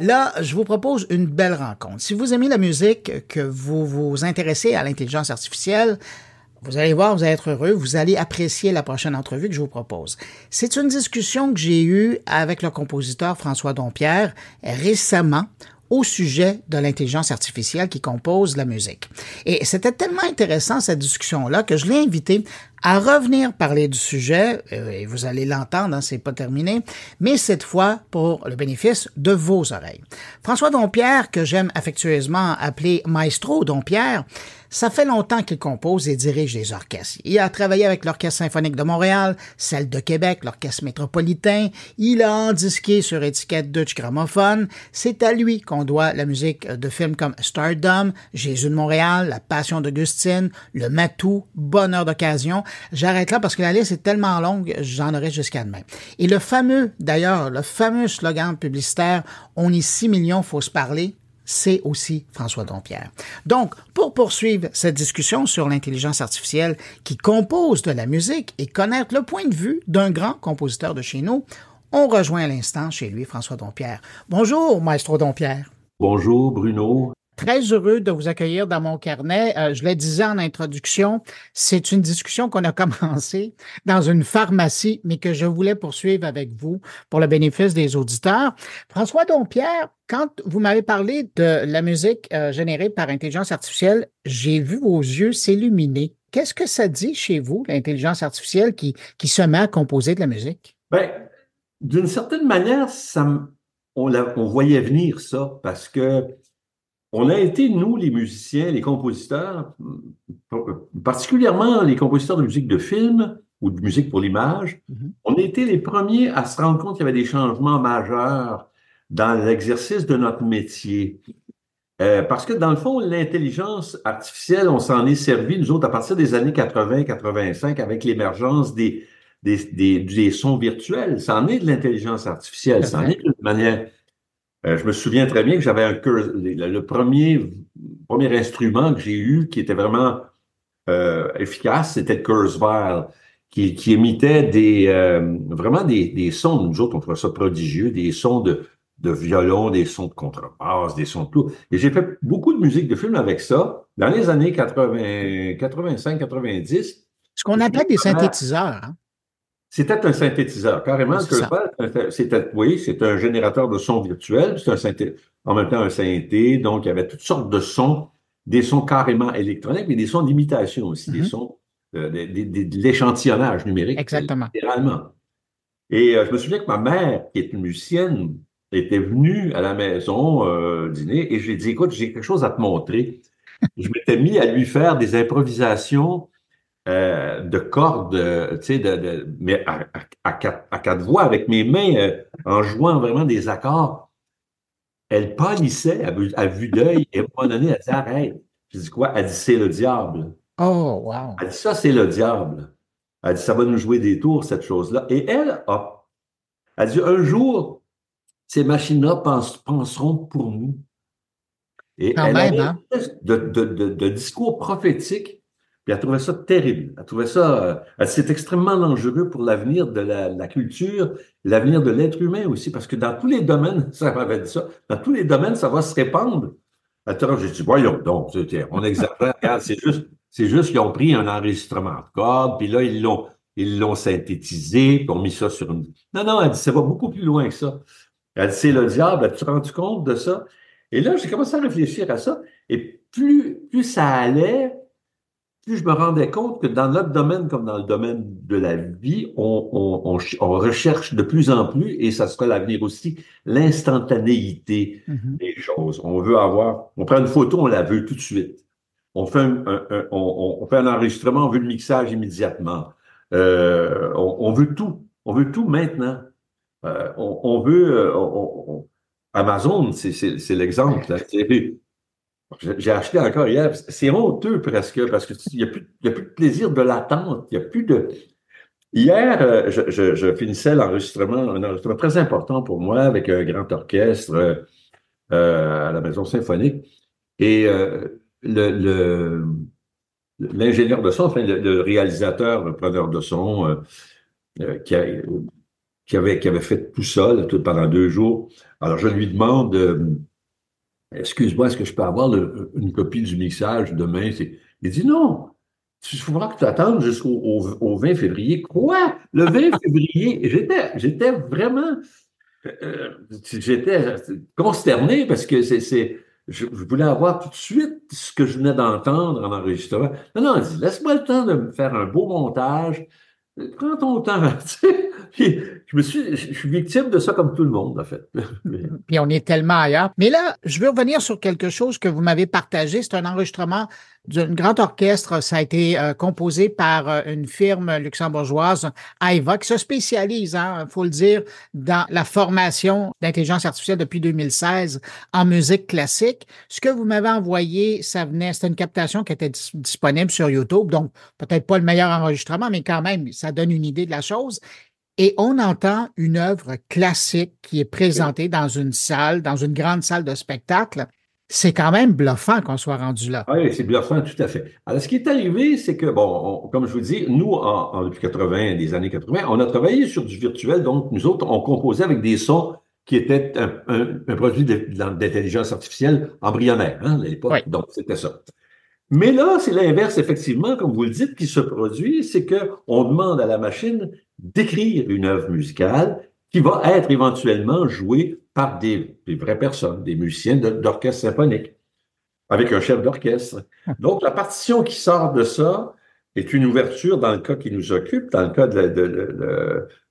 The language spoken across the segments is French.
Là, je vous propose une belle rencontre. Si vous aimez la musique, que vous vous intéressez à l'intelligence artificielle, vous allez voir, vous allez être heureux, vous allez apprécier la prochaine entrevue que je vous propose. C'est une discussion que j'ai eue avec le compositeur François Dompierre récemment au sujet de l'intelligence artificielle qui compose la musique. Et c'était tellement intéressant cette discussion-là que je l'ai invité à revenir parler du sujet, euh, et vous allez l'entendre, hein, c'est pas terminé, mais cette fois pour le bénéfice de vos oreilles. François Dompierre, que j'aime affectueusement appeler Maestro Dompierre, ça fait longtemps qu'il compose et dirige des orchestres. Il a travaillé avec l'Orchestre symphonique de Montréal, celle de Québec, l'Orchestre métropolitain. Il a endisqué sur étiquette Dutch Gramophone. C'est à lui qu'on doit la musique de films comme Stardom, Jésus de Montréal, La Passion d'Augustine, Le Matou, Bonheur d'occasion. J'arrête là parce que la liste est tellement longue, j'en aurai jusqu'à demain. Et le fameux, d'ailleurs, le fameux slogan publicitaire On est 6 millions, faut se parler, c'est aussi François Dompierre. Donc, pour poursuivre cette discussion sur l'intelligence artificielle qui compose de la musique et connaître le point de vue d'un grand compositeur de chez nous, on rejoint à l'instant chez lui François Dompierre. Bonjour, maestro Dompierre. Bonjour, Bruno. Très heureux de vous accueillir dans mon carnet. Euh, je le disais en introduction, c'est une discussion qu'on a commencée dans une pharmacie, mais que je voulais poursuivre avec vous pour le bénéfice des auditeurs. François Dompierre, quand vous m'avez parlé de la musique euh, générée par intelligence artificielle, j'ai vu vos yeux s'illuminer. Qu'est-ce que ça dit chez vous, l'intelligence artificielle qui, qui se met à composer de la musique? Bien, d'une certaine manière, ça, on, on voyait venir ça parce que on a été, nous, les musiciens, les compositeurs, particulièrement les compositeurs de musique de film ou de musique pour l'image, mm-hmm. on a été les premiers à se rendre compte qu'il y avait des changements majeurs dans l'exercice de notre métier. Euh, parce que dans le fond, l'intelligence artificielle, on s'en est servi, nous autres, à partir des années 80-85, avec l'émergence des, des, sons virtuels. Ça en est de l'intelligence artificielle, ça en est d'une manière euh, je me souviens très bien que j'avais un le, premier, premier instrument que j'ai eu qui était vraiment euh, efficace, c'était le Kurzweil, qui, qui émettait des, euh, vraiment des, des, sons, nous autres, on trouvait ça prodigieux, des sons de, de violon, des sons de contrebasse, des sons de tout. Et j'ai fait beaucoup de musique de film avec ça dans les années 80, 85, 90. Ce qu'on appelle des synthétiseurs. Hein? C'était un synthétiseur, carrément. C'était, oui, c'est un générateur de son virtuel, c'est un synthé, en même temps un synthé, donc il y avait toutes sortes de sons, des sons carrément électroniques, mais des sons d'imitation aussi, des mm-hmm. sons, euh, de, l'échantillonnage numérique. Exactement. Littéralement. Et euh, je me souviens que ma mère, qui est une musicienne, était venue à la maison euh, dîner et j'ai dit, écoute, j'ai quelque chose à te montrer. je m'étais mis à lui faire des improvisations euh, de cordes, euh, tu sais, de, mais à, quatre, voix, avec mes mains, euh, en jouant vraiment des accords. Elle pâlissait à, vue d'œil et à un moment donné, elle dit Arrête. Je dis quoi? Elle dit C'est le diable. Oh, wow. Elle dit Ça, c'est le diable. Elle dit Ça va nous jouer des tours, cette chose-là. Et elle a. Elle dit Un jour, ces machines-là penseront pour nous. Et elle a hein? de, de, de discours prophétique puis elle trouvait ça terrible. Elle trouvait ça, euh, c'est extrêmement dangereux pour l'avenir de la, culture, l'avenir de l'être humain aussi, parce que dans tous les domaines, ça m'avait dit ça, dans tous les domaines, ça va se répandre. Attends, j'ai dit, voyons donc, on exagère. c'est juste, c'est juste qu'ils ont pris un enregistrement de code, puis là, ils l'ont, ils l'ont synthétisé, puis ont mis ça sur une. Non, non, elle dit, ça va beaucoup plus loin que ça. Elle dit, c'est le diable, as-tu rendu compte de ça? Et là, j'ai commencé à réfléchir à ça, et plus, plus ça allait, plus je me rendais compte que dans notre domaine comme dans le domaine de la vie, on, recherche de plus en plus, et ça sera l'avenir aussi, l'instantanéité mm-hmm. des choses. On veut avoir, on prend une photo, on la veut tout de suite. On fait un, on, fait un enregistrement, on veut le mixage immédiatement. Euh, on, veut tout. On veut tout maintenant. Euh, on, veut... Euh, Amazon, c'est l'exemple. J'ai acheté encore hier. C'est honteux presque parce qu'il n'y a, plus, a plus de plaisir de l'attente. Il n'y a plus de. Hier, euh, je, finissais l'enregistrement, un enregistrement très important pour moi avec un grand orchestre euh, à la Maison Symphonique. Et euh, l'ingénieur de son, enfin le, réalisateur, le preneur de son, qui, avait, fait tout ça pendant deux jours. Alors, je lui demande, excuse-moi, est-ce que je peux avoir une copie du mixage demain? Il dit non. Il faudra que tu attendes jusqu'au au, 20 février. Quoi? Le 20 février? J'étais, j'étais vraiment, euh, j'étais consterné parce que c'est, je, voulais avoir tout de suite ce que je venais d'entendre en enregistrement. Non, non, laisse-moi le temps de me faire un beau montage. Prends ton temps. je me suis, je suis victime de ça comme tout le monde, en fait. Puis on est tellement ailleurs. Mais là, je veux revenir sur quelque chose que vous m'avez partagé. C'est un enregistrement d'un grand orchestre. Ça a été euh, composé par euh, une firme luxembourgeoise, AIVA, qui se spécialise, il hein, faut le dire, dans la formation d'intelligence artificielle depuis 2016 en musique classique. Ce que vous m'avez envoyé, ça venait, c'était une captation qui était disponible sur YouTube, donc peut-être pas le meilleur enregistrement, mais quand même, ça donne une idée de la chose. Et on entend une œuvre classique qui est présentée dans une salle, dans une grande salle de spectacle c'est quand même bluffant qu'on soit rendu là. Oui, c'est bluffant, tout à fait. Alors, ce qui est arrivé, c'est que, bon, comme je vous dis, nous, en, depuis 80, des années 80, on a travaillé sur du virtuel, donc nous autres, on composait avec des sons qui étaient un, produit d'intelligence artificielle embryonnaire, hein, à l'époque. Donc, c'était ça. Mais là, c'est l'inverse, effectivement, comme vous le dites, qui se produit, c'est qu'on demande à la machine d'écrire une œuvre musicale qui va être éventuellement jouée par des, vraies personnes, des musiciens d'orchestre symphonique, avec un chef d'orchestre. Donc, la partition qui sort de ça est une ouverture dans le cas qui nous occupe, dans le cas de,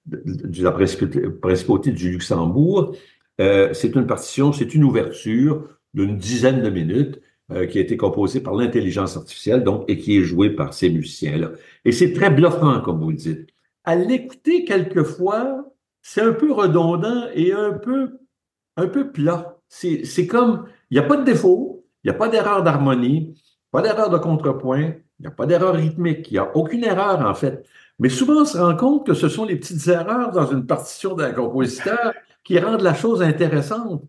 de, la principauté du Luxembourg. Euh, c'est une partition, c'est une ouverture d'une dizaine de minutes euh, qui a été composée par l'intelligence artificielle, donc, et qui est jouée par ces musiciens-là. Et c'est très bluffant, comme vous le dites. À l'écouter quelquefois, c'est un peu redondant et un peu un peu plat. C'est comme, il n'y a pas de défaut, il n'y a pas d'erreur d'harmonie, pas d'erreur de contrepoint, il n'y a pas d'erreur rythmique, il n'y a aucune erreur en fait. Mais souvent, on se rend compte que ce sont les petites erreurs dans une partition d'un compositeur qui rendent la chose intéressante.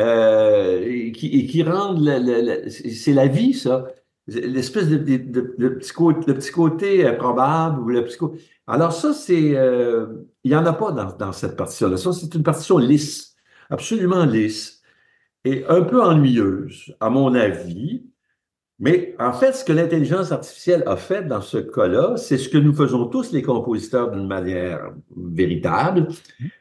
Euh, et, qui, rendent, c'est la vie, ça. L'espèce de, petit côté, petit côté probable ou le petit Alors ça, c'est, euh, il n'y en a pas dans, dans cette partition-là. Ça, c'est une partition lisse absolument lisse et un peu ennuyeuse, à mon avis. Mais en fait, ce que l'intelligence artificielle a fait dans ce cas-là, c'est ce que nous faisons tous les compositeurs d'une manière véritable,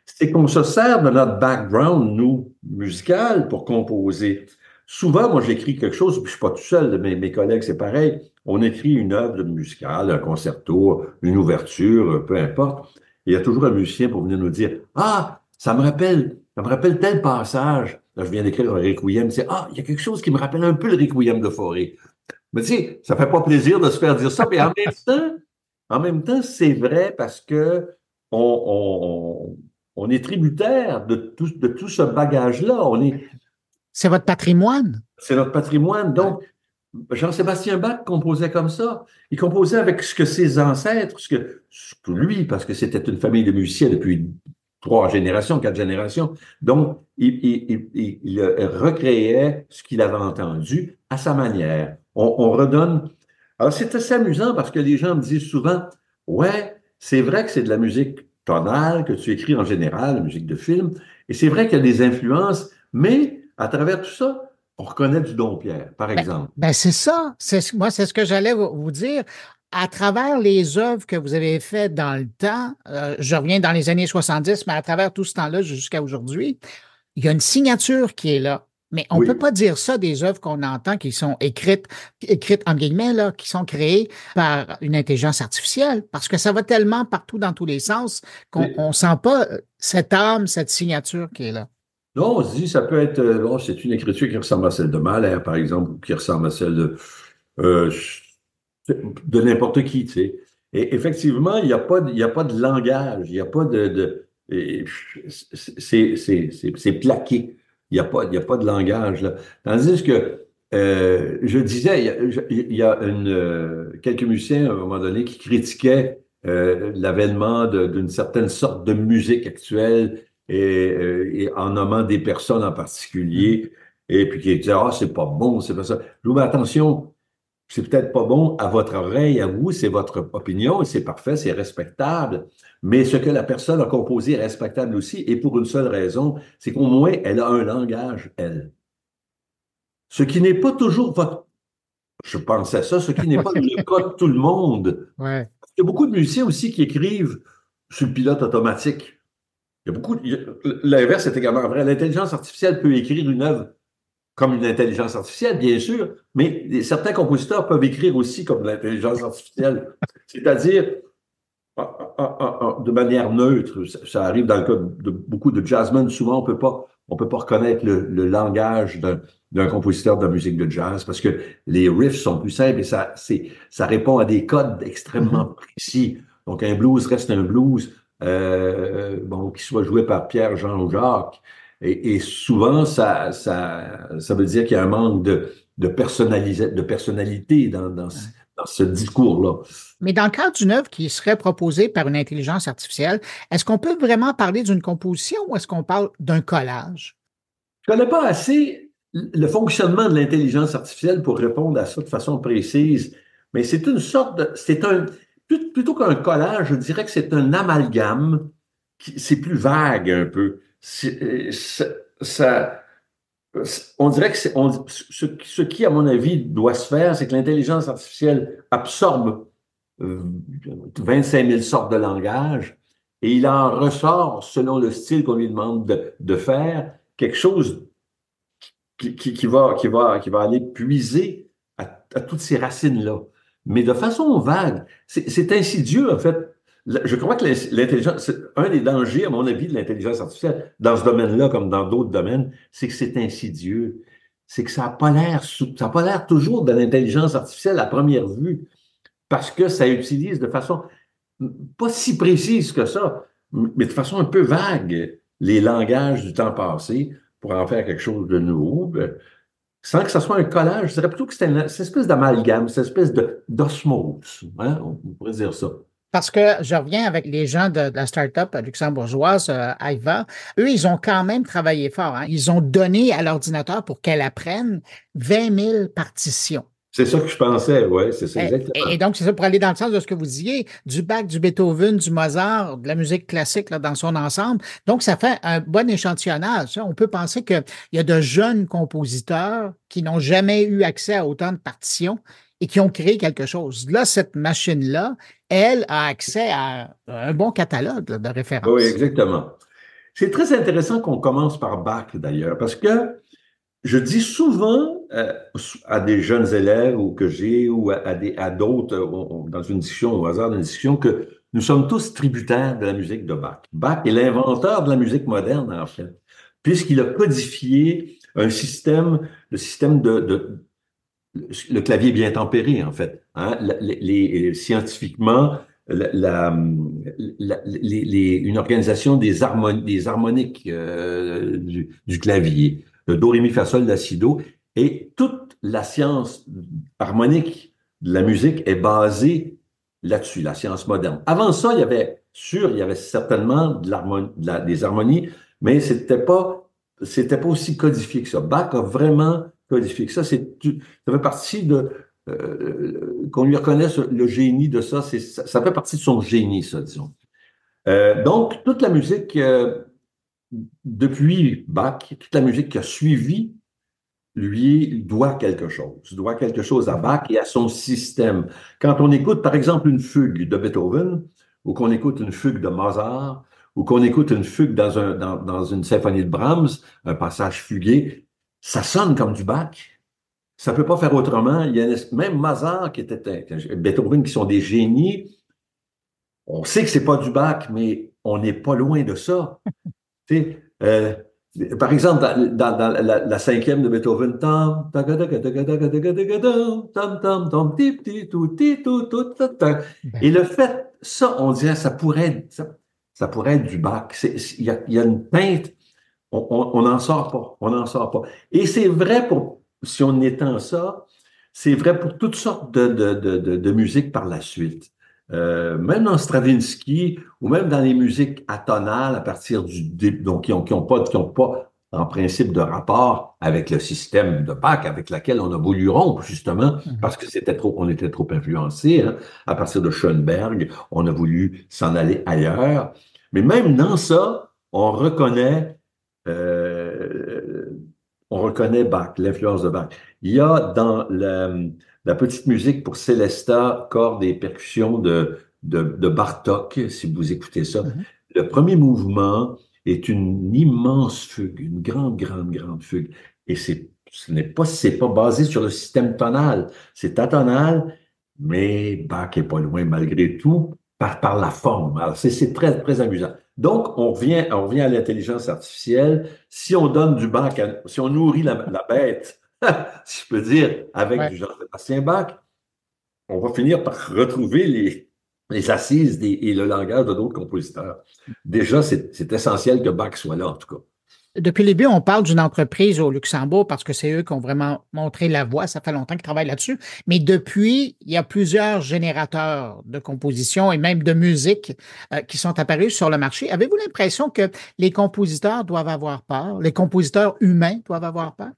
c'est qu'on se sert de notre background, nous, musical, pour composer. Souvent, moi, j'écris quelque chose, puis je suis pas tout seul, mes, mes collègues, c'est pareil. On écrit une œuvre musicale, un concerto, une ouverture, peu importe. Il y a toujours un musicien pour venir nous dire, ah, ça me rappelle ça me rappelle tel passage. Là, je viens d'écrire un requiem. C'est, ah, il y a quelque chose qui me rappelle un peu le requiem de Forêt. Mais tu sais, ça fait pas plaisir de se faire dire ça, mais en même temps, en même temps, c'est vrai parce que on, on, est tributaire de tout, de tout ce bagage-là. On est. C'est votre patrimoine. C'est notre patrimoine. Donc, Jean-Sébastien Bach composait comme ça. Il composait avec ce que ses ancêtres, ce que, lui, parce que c'était une famille de musiciens depuis trois générations, quatre générations. Donc, il, recréait ce qu'il avait entendu à sa manière. On, redonne. Alors, c'est assez amusant parce que les gens me disent souvent, ouais, c'est vrai que c'est de la musique tonale que tu écris en général, la musique de film, et c'est vrai qu'il y a des influences, mais à travers tout ça, on reconnaît du Don Pierre, par ben, exemple. Ben, c'est ça. Moi, c'est ce que j'allais vous dire à travers les œuvres que vous avez faites dans le temps, euh, je reviens dans les années 70, mais à travers tout ce temps-là jusqu'à aujourd'hui, il y a une signature qui est là. Mais on ne peut pas dire ça des œuvres qu'on entend qui sont écrites, écrites en guillemets, là, qui sont créées par une intelligence artificielle, parce que ça va tellement partout dans tous les sens qu'on ne sent pas euh, cette âme, cette signature qui est là. Non, on se dit, ça peut être, euh, bon, c'est une écriture qui ressemble à celle de Mahler, par exemple, ou qui ressemble à celle de, de n'importe qui, tu sais. Et effectivement, il n'y a, pas de, a pas de langage, il n'y a pas de... de c'est plaqué. Il n'y a, pas, a pas de langage. Là. Tandis que euh, je disais, il y a, une, euh, quelques musiciens à un moment donné qui critiquaient euh, l'avènement d'une certaine sorte de musique actuelle et, en nommant des personnes en particulier, et puis qui disaient Ah, c'est pas bon, c'est pas ça. Je vous attention, c'est peut-être pas bon à votre oreille, à vous, c'est votre opinion et c'est parfait, c'est respectable. Mais ce que la personne a composé est respectable aussi et pour une seule raison, c'est qu'au moins elle a un langage, elle. Ce qui n'est pas toujours votre. Je pensais ça, ce qui n'est pas le cas de tout le monde. Ouais. Il y a beaucoup de musiciens aussi qui écrivent sur le pilote automatique. Il y a beaucoup. L'inverse est également vrai. L'intelligence artificielle peut écrire une œuvre comme une intelligence artificielle, bien sûr, mais certains compositeurs peuvent écrire aussi comme l'intelligence artificielle. C'est-à-dire, ah, ah, ah, de manière neutre. Ça arrive dans le cas de beaucoup de jazzmen. Souvent, on peut pas, on peut pas reconnaître le, langage d'un compositeur de musique de jazz parce que les riffs sont plus simples et ça, ça répond à des codes extrêmement mm-hmm. précis. Donc, un blues reste un blues, euh, bon, qui soit joué par Pierre, Jean ou Jacques. Et, souvent, ça, ça, ça veut dire qu'il y a un manque de, de, de personnalité dans, dans, ce discours-là. Mais dans le cadre d'une œuvre qui serait proposée par une intelligence artificielle, est-ce qu'on peut vraiment parler d'une composition ou est-ce qu'on parle d'un collage? Je ne connais pas assez le fonctionnement de l'intelligence artificielle pour répondre à ça de façon précise, mais c'est une sorte de. C'est un. Plutôt qu'un collage, je dirais que c'est un amalgame. C'est plus vague un peu. Ça, on dirait que ce, qui, à mon avis, doit se faire, c'est que l'intelligence artificielle absorbe 25 euh, 000 sortes de langage et il en ressort, selon le style qu'on lui demande de, faire, quelque chose qui, va, qui, va, qui va aller puiser à toutes ces racines-là. Mais de façon vague, c'est insidieux, en fait. Je crois que l'intelligence, un des dangers, à mon avis, de l'intelligence artificielle, dans ce domaine-là, comme dans d'autres domaines, c'est que c'est insidieux. C'est que ça n'a pas l'air, ça n'a pas l'air toujours de l'intelligence artificielle à première vue, parce que ça utilise de façon pas si précise que ça, mais de façon un peu vague, les langages du temps passé pour en faire quelque chose de nouveau, ben, sans que ce soit un collage. Je dirais plutôt que c'est une, espèce d'amalgame, cette espèce d'osmose. Hein? On pourrait dire ça. Parce que je reviens avec les gens de, la start-up luxembourgeoise, euh, Aiva. Eux, ils ont quand même travaillé fort. Hein. Ils ont donné à l'ordinateur pour qu'elle apprenne 20 000 partitions. C'est ça que je pensais, oui, c'est ça, exactement. Et, donc, c'est ça pour aller dans le sens de ce que vous disiez, du Bach, du Beethoven, du Mozart, de la musique classique là, dans son ensemble. Donc, ça fait un bon échantillonnage. On peut penser qu'il y a de jeunes compositeurs qui n'ont jamais eu accès à autant de partitions et qui ont créé quelque chose. Là, cette machine-là, elle a accès à un bon catalogue de références. Oui, exactement. C'est très intéressant qu'on commence par Bach, d'ailleurs, parce que je dis souvent euh, à des jeunes élèves ou que j'ai ou à, à d'autres dans une discussion, au hasard d'une discussion, que nous sommes tous tributaires de la musique de Bach. Bach est l'inventeur de la musique moderne, en fait, puisqu'il a codifié un système, le système de, le clavier bien tempéré, en fait. Hein? Les, scientifiquement, la, les, une organisation des, des harmoniques euh, du, du, clavier, le do, ré, mi, fa, sol, la, si, do, et toute la science harmonique de la musique est basée là-dessus, la science moderne. Avant ça, il y avait, sûr, il y avait certainement de des harmonies, mais c'était pas, c'était pas aussi codifié que ça. Bach a vraiment codifié que ça. C'est, ça fait partie de, euh, qu'on lui reconnaisse le génie de ça, ça, fait partie de son génie, ça, disons. Euh, donc, toute la musique, euh, depuis Bach, toute la musique qui a suivi, lui, doit quelque chose, doit quelque chose à Bach et à son système. Quand on écoute, par exemple, une fugue de Beethoven, ou qu'on écoute une fugue de Mozart, ou qu'on écoute une fugue dans, un, dans, dans une symphonie de Brahms, un passage fugué, ça sonne comme du Bach. Ça peut pas faire autrement. Il y a même Mozart qui était Beethoven qui sont des génies. On sait que c'est pas du Bach, mais on n'est pas loin de ça. Euh, par exemple, dans, la, cinquième de Beethoven, et le fait, ça, on dirait, ça pourrait, ça, ça pourrait être du Bach. Il y a, y a, une teinte on n'en sort pas. On n'en sort pas. Et c'est vrai pour, si on étend ça, c'est vrai pour toutes sortes de, de, de, de musique par la suite. Euh, même dans Stravinsky ou même dans les musiques atonales à partir du donc qui ont, qui ont pas qui ont pas en principe de rapport avec le système de Bach avec lequel on a voulu rompre, justement, mhm. parce que c'était trop, on était trop influencé. Hein. À partir de Schoenberg, on a voulu s'en aller ailleurs. Mais même dans ça, on reconnaît, euh, on reconnaît Bach, l'influence de Bach. Il y a dans la, petite musique pour Célesta, cordes et percussions de, de, Bartok, si vous écoutez ça, mhm. le premier mouvement, est une immense fugue, une grande, grande, grande fugue. Et c'est, ce n'est pas, c'est pas basé sur le système tonal. C'est atonal, mais Bach est pas loin malgré tout par, par la forme. Alors, c'est, très, très amusant. Donc, on revient, on revient à l'intelligence artificielle. Si on donne du Bach, si on nourrit la, la bête, si je peux dire, avec du Jean-Sébastien Bach, on va finir par retrouver les, les assises et le langage de d'autres compositeurs. Déjà, c'est essentiel que Bach soit là, en tout cas. Depuis le début, on parle d'une entreprise au Luxembourg parce que c'est eux qui ont vraiment montré la voie. Ça fait longtemps qu'ils travaillent là-dessus. Mais depuis, il y a plusieurs générateurs de composition et même de musique euh, qui sont apparus sur le marché. Avez-vous l'impression que les compositeurs doivent avoir peur? Les compositeurs humains doivent avoir peur?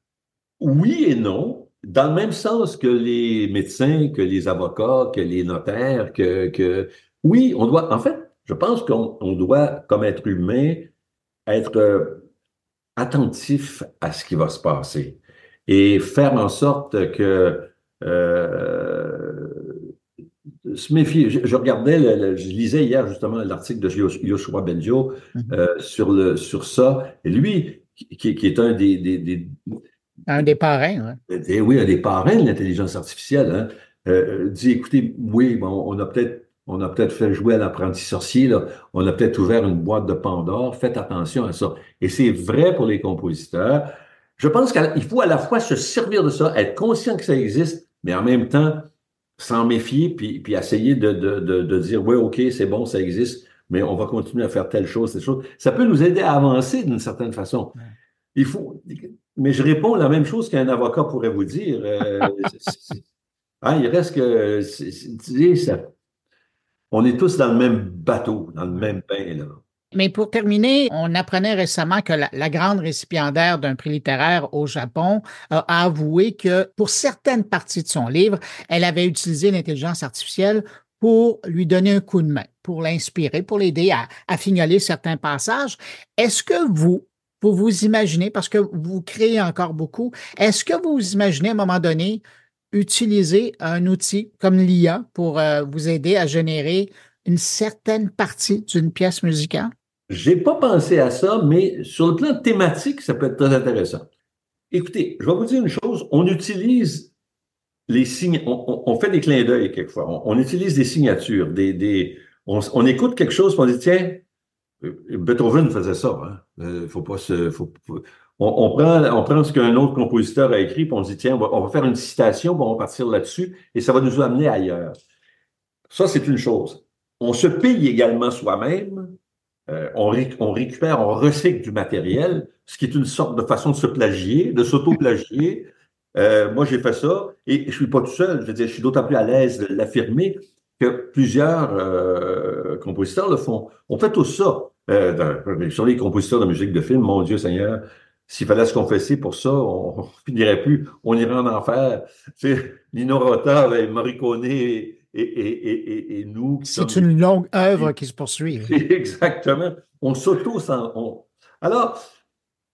Oui et non dans le même sens que les médecins, que les avocats, que les notaires, que, que oui, on doit, en fait, je pense qu'on doit, comme être humain, être euh, attentif à ce qui va se passer et faire en sorte que euh, se méfier. Je, regardais, je lisais hier justement l'article de Yoshua Benjo mm-hmm. euh, sur le sur ça. Et lui, qui, qui est un des, des un des parrains, oui. Oui, un des parrains de l'intelligence artificielle. Hein. Euh, dit, écoutez, oui, on a peut-être on a peut-être fait jouer à l'apprenti sorcier, là. on a peut-être ouvert une boîte de Pandore, faites attention à ça. Et c'est vrai pour les compositeurs. Je pense qu'il faut à la fois se servir de ça, être conscient que ça existe, mais en même temps s'en méfier, puis, puis essayer de, de, de, dire, oui, OK, c'est bon, ça existe, mais on va continuer à faire telle chose, telle chose. Ça peut nous aider à avancer d'une certaine façon. Il faut, mais je réponds la même chose qu'un avocat pourrait vous dire. Euh, hein, il reste que, ça, on est tous dans le même bateau, dans le même bain. Là. Mais pour terminer, on apprenait récemment que la, grande récipiendaire d'un prix littéraire au Japon a avoué que pour certaines parties de son livre, elle avait utilisé l'intelligence artificielle pour lui donner un coup de main, pour l'inspirer, pour l'aider à, à fignoler certains passages. Est-ce que vous, vous vous imaginez, parce que vous créez encore beaucoup, est-ce que vous imaginez à un moment donné utiliser un outil comme l'IA pour euh, vous aider à générer une certaine partie d'une pièce musicale? J'ai pas pensé à ça, mais sur le plan thématique, ça peut être très intéressant. Écoutez, je vais vous dire une chose. On utilise les signes, on, fait des clins d'œil quelquefois. On, utilise des signatures, des, des on, on, écoute quelque chose, on dit tiens, Beethoven faisait ça. Hein. Euh, faut pas se, on, prend, on prend ce qu'un autre compositeur a écrit, puis on dit tiens, on va, faire une citation, on va partir là-dessus, et ça va nous amener ailleurs. Ça, c'est une chose. On se paye également soi-même. Euh, on, récupère, on recycle du matériel, ce qui est une sorte de façon de se plagier, de s'auto-plagier. Euh, moi, j'ai fait ça, et je suis pas tout seul. Je veux dire, je suis d'autant plus à l'aise de l'affirmer que plusieurs compositeurs le font. On fait tout ça. Euh, sur les compositeurs de musique de film, mon Dieu Seigneur, s'il fallait se confesser pour ça, on, finirait plus. On irait en enfer. Tu sais, Lino Rota, Morricone et, et, et, et nous. C'est une longue œuvre qui se poursuit. Exactement. On s'auto... On... Alors,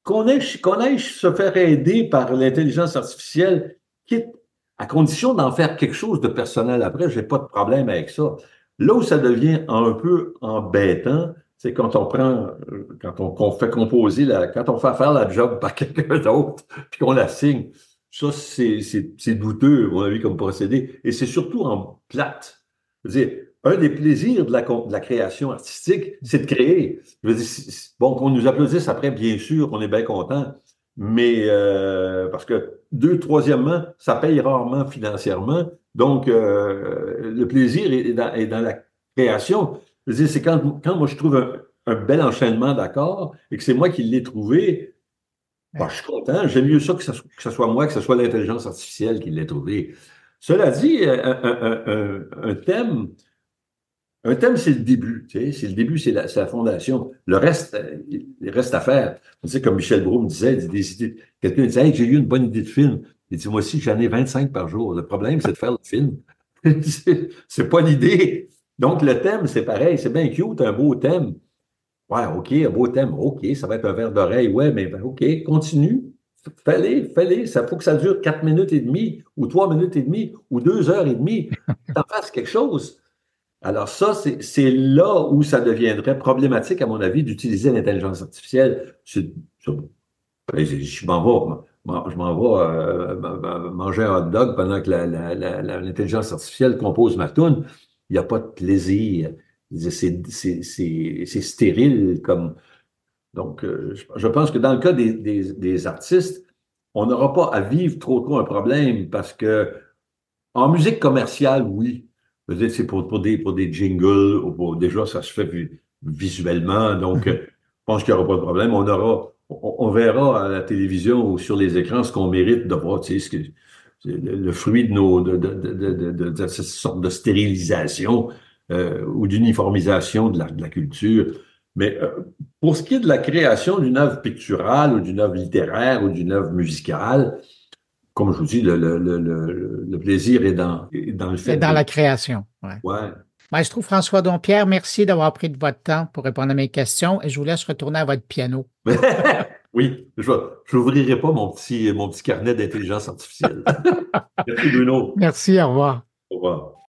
qu'on aille, qu'on aille se faire aider par l'intelligence artificielle, quitte à condition d'en faire quelque chose de personnel après, j'ai pas de problème avec ça. Là où ça devient un peu embêtant, c'est quand on prend, quand on, fait composer, la, quand on fait faire la job par quelqu'un d'autre, puis qu'on la signe. Ça, c'est douteux, mon avis, comme procédé. Et c'est surtout en plate. Je veux dire, un des plaisirs de la, de la création artistique, c'est de créer. Je veux dire, bon, qu'on nous applaudisse après, bien sûr, on est bien content. Mais euh, parce que deux, troisièmement, ça paye rarement financièrement. Donc, euh, le plaisir est dans, la création. C'est quand, moi je trouve un, bel enchaînement d'accords et que c'est moi qui l'ai trouvé, bah, je suis content. J'aime mieux ça que, ce soit moi, que ce soit l'intelligence artificielle qui l'ait trouvé. Cela dit, un, un, thème, Un thème, c'est le début, c'est le début, c'est la, fondation. Le reste, euh, il reste à faire. Tu sais, comme Michel Brou me disait, quelqu'un disait, hey, j'ai eu une bonne idée de film. Il dit, moi aussi, j'en ai 25 par jour. Le problème, c'est de faire le film. c'est pas l'idée. Donc, le thème, c'est pareil. C'est bien cute, un beau thème. Ouais, OK, un beau thème. OK, ça va être un verre d'oreille. Ouais, mais ben, OK, continue. Fallait, fallait. Ça faut que ça dure quatre minutes et demie, ou trois minutes et demie, ou deux heures et demie. T'en fasses quelque chose. Alors, ça, c'est là où ça deviendrait problématique, à mon avis, d'utiliser l'intelligence artificielle. Je, m'en vais, je m'en vais euh, manger un hot dog pendant que l'intelligence artificielle compose ma toune. Il n'y a pas de plaisir. C'est stérile comme. Donc, euh, je pense que dans le cas des, des, artistes, on n'aura pas à vivre trop trop un problème parce que en musique commerciale, oui. C'est pour, pour, des, pour des jingles ou déjà ça se fait visuellement. Donc, mhm. je pense qu'il n'y aura pas de problème. On aura, on, verra à la télévision ou sur les écrans ce qu'on mérite de voir, tu sais, le, fruit de nos, de, de, de, de, cette sorte de stérilisation euh, ou d'uniformisation de la, de la, culture. Mais euh, pour ce qui est de la création d'une œuvre picturale ou d'une œuvre littéraire ou d'une œuvre musicale, comme je vous dis, le, le, le, le plaisir est dans, dans le fait. dans la création. Ouais. ouais. Maestro François Dompierre, merci d'avoir pris de votre temps pour répondre à mes questions et je vous laisse retourner à votre piano. oui, je n'ouvrirai pas mon petit, mon petit carnet d'intelligence artificielle. merci Bruno. Merci, au revoir. Au revoir.